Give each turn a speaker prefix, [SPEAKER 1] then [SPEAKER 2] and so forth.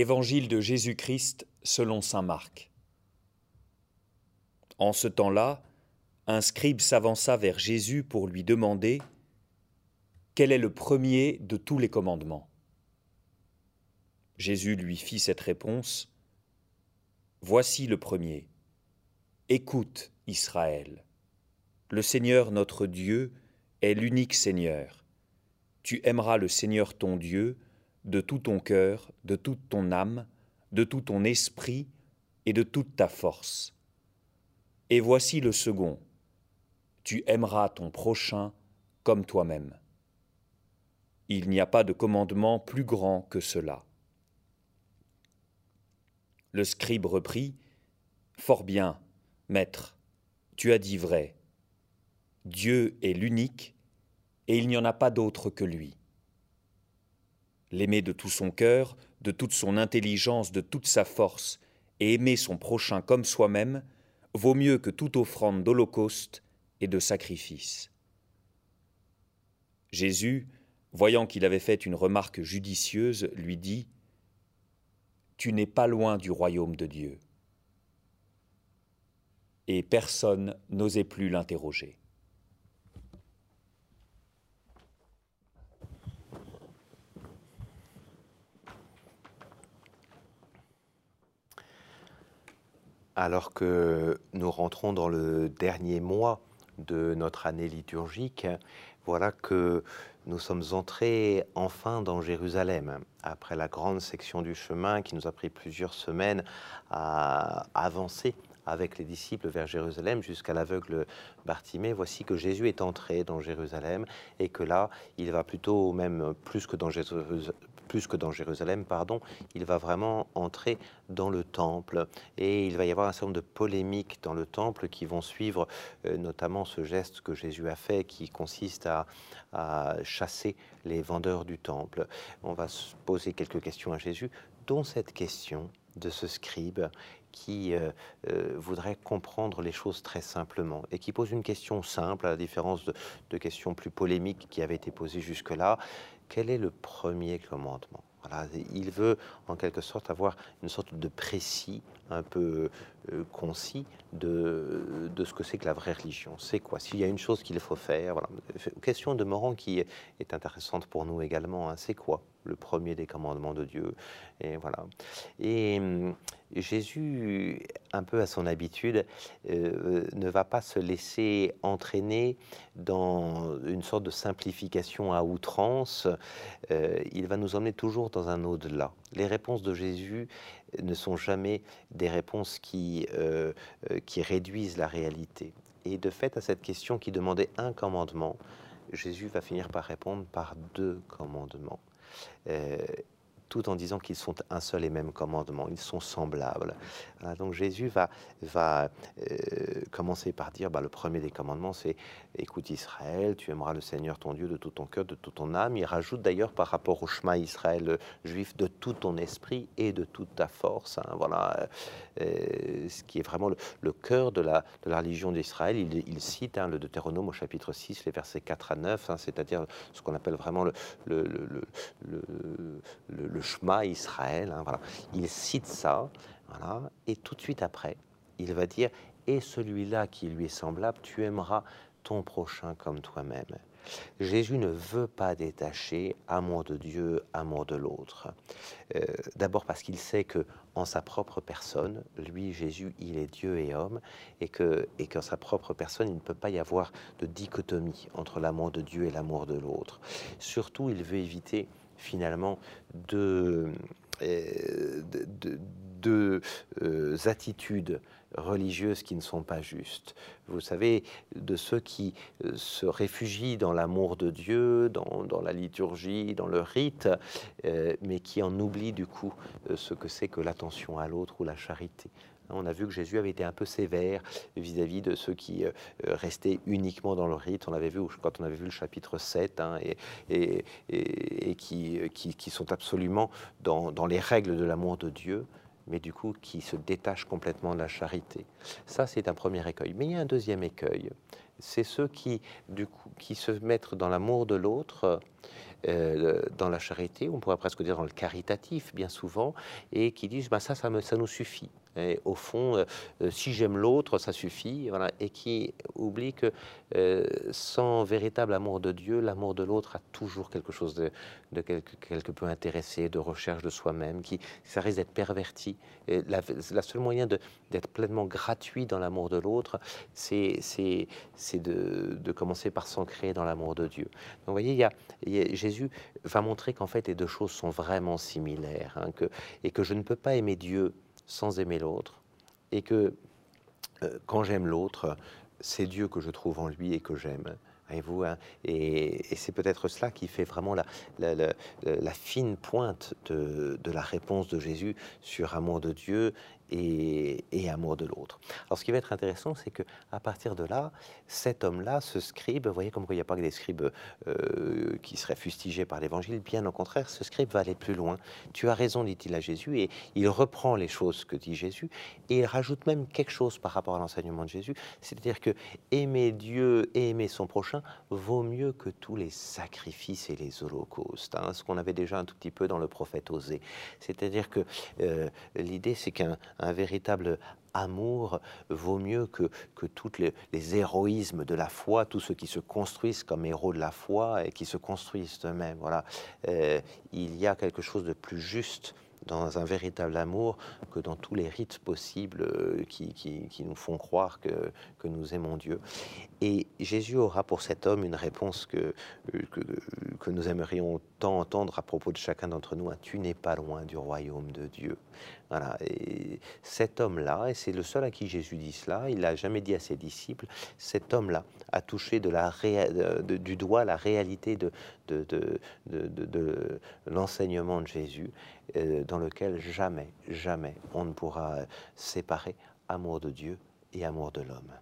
[SPEAKER 1] Évangile de Jésus-Christ selon Saint Marc. En ce temps-là, un scribe s'avança vers Jésus pour lui demander Quel est le premier de tous les commandements? Jésus lui fit cette réponse Voici le premier. Écoute, Israël. Le Seigneur notre Dieu est l'unique Seigneur. Tu aimeras le Seigneur ton Dieu de tout ton cœur, de toute ton âme, de tout ton esprit et de toute ta force. Et voici le second. Tu aimeras ton prochain comme toi-même. Il n'y a pas de commandement plus grand que cela. Le scribe reprit, Fort bien, maître, tu as dit vrai. Dieu est l'unique, et il n'y en a pas d'autre que lui l'aimer de tout son cœur, de toute son intelligence, de toute sa force, et aimer son prochain comme soi-même, vaut mieux que toute offrande d'holocauste et de sacrifice. Jésus, voyant qu'il avait fait une remarque judicieuse, lui dit Tu n'es pas loin du royaume de Dieu. Et personne n'osait plus l'interroger.
[SPEAKER 2] Alors que nous rentrons dans le dernier mois de notre année liturgique, voilà que nous sommes entrés enfin dans Jérusalem, après la grande section du chemin qui nous a pris plusieurs semaines à avancer avec les disciples vers Jérusalem jusqu'à l'aveugle Bartimée. Voici que Jésus est entré dans Jérusalem et que là, il va plutôt même plus que dans, plus que dans Jérusalem, pardon, il va vraiment entrer dans le temple et il va y avoir un certain nombre de polémiques dans le temple qui vont suivre euh, notamment ce geste que Jésus a fait qui consiste à, chasser les vendeurs du temple. On va se poser quelques questions à Jésus, dont cette question de ce scribe qui euh, euh, voudrait comprendre les choses très simplement et qui pose une question simple, à la différence de, questions plus polémiques qui avaient été posées jusque-là quel est le premier commandement? Il veut en quelque sorte avoir une sorte de précis, un peu euh, concis de, ce que c'est que la vraie religion. C'est quoi? S'il y a une chose qu'il faut faire, voilà. Question de Morand qui est intéressante pour nous également. Hein. c'est quoi? Le premier des commandements de Dieu Et voilà. Et hum, Jésus, un peu à son habitude, euh, ne va pas se laisser entraîner dans une sorte de simplification à outrance. Euh, il va nous emmener toujours dans un au-delà. Les réponses de Jésus ne sont jamais des réponses euh, qui réduisent la réalité. Et de fait, à cette question qui demandait un commandement, Jésus va finir par répondre par deux commandements 呃。Tout en disant qu'ils sont un seul et même commandement, ils sont semblables. donc Jésus va, va euh, commencer par dire, bah, le premier des commandements, c'est écoute Israël, tu aimeras le Seigneur ton Dieu de tout ton cœur, de toute ton âme. Il rajoute d'ailleurs par rapport au chemin Israël juif de tout ton esprit et de toute ta force. Hein, voilà, euh, ce qui est vraiment le, cœur de la, de la religion d'Israël. Il, cite hein, le Deutéronome au chapitre 6, les versets 4 à 9, hein, c'est-à-dire ce qu'on appelle vraiment le, le le Israël. Hein, voilà. Il cite ça, voilà, et tout de suite après, il va dire Et celui-là qui lui est semblable, tu aimeras ton prochain comme toi-même. Jésus ne veut pas détacher amour de Dieu, amour de l'autre. Euh, d'abord parce qu'il sait que en sa propre personne, lui, Jésus, il est Dieu et homme, et que et qu'en sa propre personne, il ne peut pas y avoir de dichotomie entre l'amour de Dieu et l'amour de l'autre. Surtout, il veut éviter finalement de, euh, de, euh, attitudes religieuses qui ne sont pas justes. Vous savez, de ceux qui euh, se réfugient dans l'amour de Dieu, dans, dans, la liturgie, dans le rite, mais qui en oublient du coup ce que c'est que l'attention à l'autre ou la charité. On a vu que Jésus avait été un peu sévère vis-à-vis de ceux qui euh, restaient uniquement dans le rite. On l'avait vu quand on avait vu le chapitre 7, hein, et, qui, qui, sont absolument dans les règles de l'amour de Dieu mais du coup qui se détachent complètement de la charité. Ça, c'est un premier écueil. Mais il y a un deuxième écueil. C'est ceux qui, du coup, qui se mettent dans l'amour de l'autre, euh, dans la charité, on pourrait presque dire dans le caritatif, bien souvent, et qui disent bah, ça, ça, nous suffit. Et au fond, euh, euh, si j'aime l'autre, ça suffit, et qui oublie que sans véritable amour de Dieu, l'amour de l'autre a toujours quelque chose de, quelque, peu intéressé, de recherche de soi-même, qui ça risque d'être perverti. La, la seule moyen d'être pleinement gratuit dans l'amour de l'autre, c'est de, de, commencer par s'ancrer dans l'amour de Dieu. Donc, vous voyez, il y a Jésus va montrer qu'en fait les deux choses sont vraiment similaires, hein, que, et que je ne peux pas aimer Dieu sans aimer l'autre, et que euh, quand j'aime l'autre, c'est Dieu que je trouve en lui et que j'aime. Voyez-vous, hein, et, c'est peut-être cela qui fait vraiment la, la, la fine pointe de, de, la réponse de Jésus sur amour de Dieu et, et amour de l'autre. Alors, ce qui va être intéressant, c'est que à partir de là, cet homme-là, ce scribe, vous voyez comme il n'y a pas que des scribes euh, qui seraient fustigés par l'Évangile, bien au contraire, ce scribe va aller plus loin. Tu as raison, dit-il à Jésus, et il reprend les choses que dit Jésus, et il rajoute même quelque chose par rapport à l'enseignement de Jésus, c'est-à-dire que aimer Dieu et aimer son prochain vaut mieux que tous les sacrifices et les holocaustes, hein, ce qu'on avait déjà un tout petit peu dans le prophète Osée. C'est-à-dire que euh, l'idée, c'est qu'un un véritable amour vaut mieux que, que tous les, héroïsmes de la foi, tous ceux qui se construisent comme héros de la foi et qui se construisent eux-mêmes. Voilà. Euh, il y a quelque chose de plus juste dans un véritable amour que dans tous les rites possibles euh, qui, nous font croire que, nous aimons Dieu. Et Jésus aura pour cet homme une réponse que, que, que nous aimerions tant entendre à propos de chacun d'entre nous, hein, tu n'es pas loin du royaume de Dieu. Voilà. Et cet homme-là, et c'est le seul à qui Jésus dit cela, il l'a jamais dit à ses disciples, cet homme-là a touché du doigt la réalité de, de, de l'enseignement de Jésus, euh, dans lequel jamais, jamais on ne pourra séparer amour de Dieu et amour de l'homme.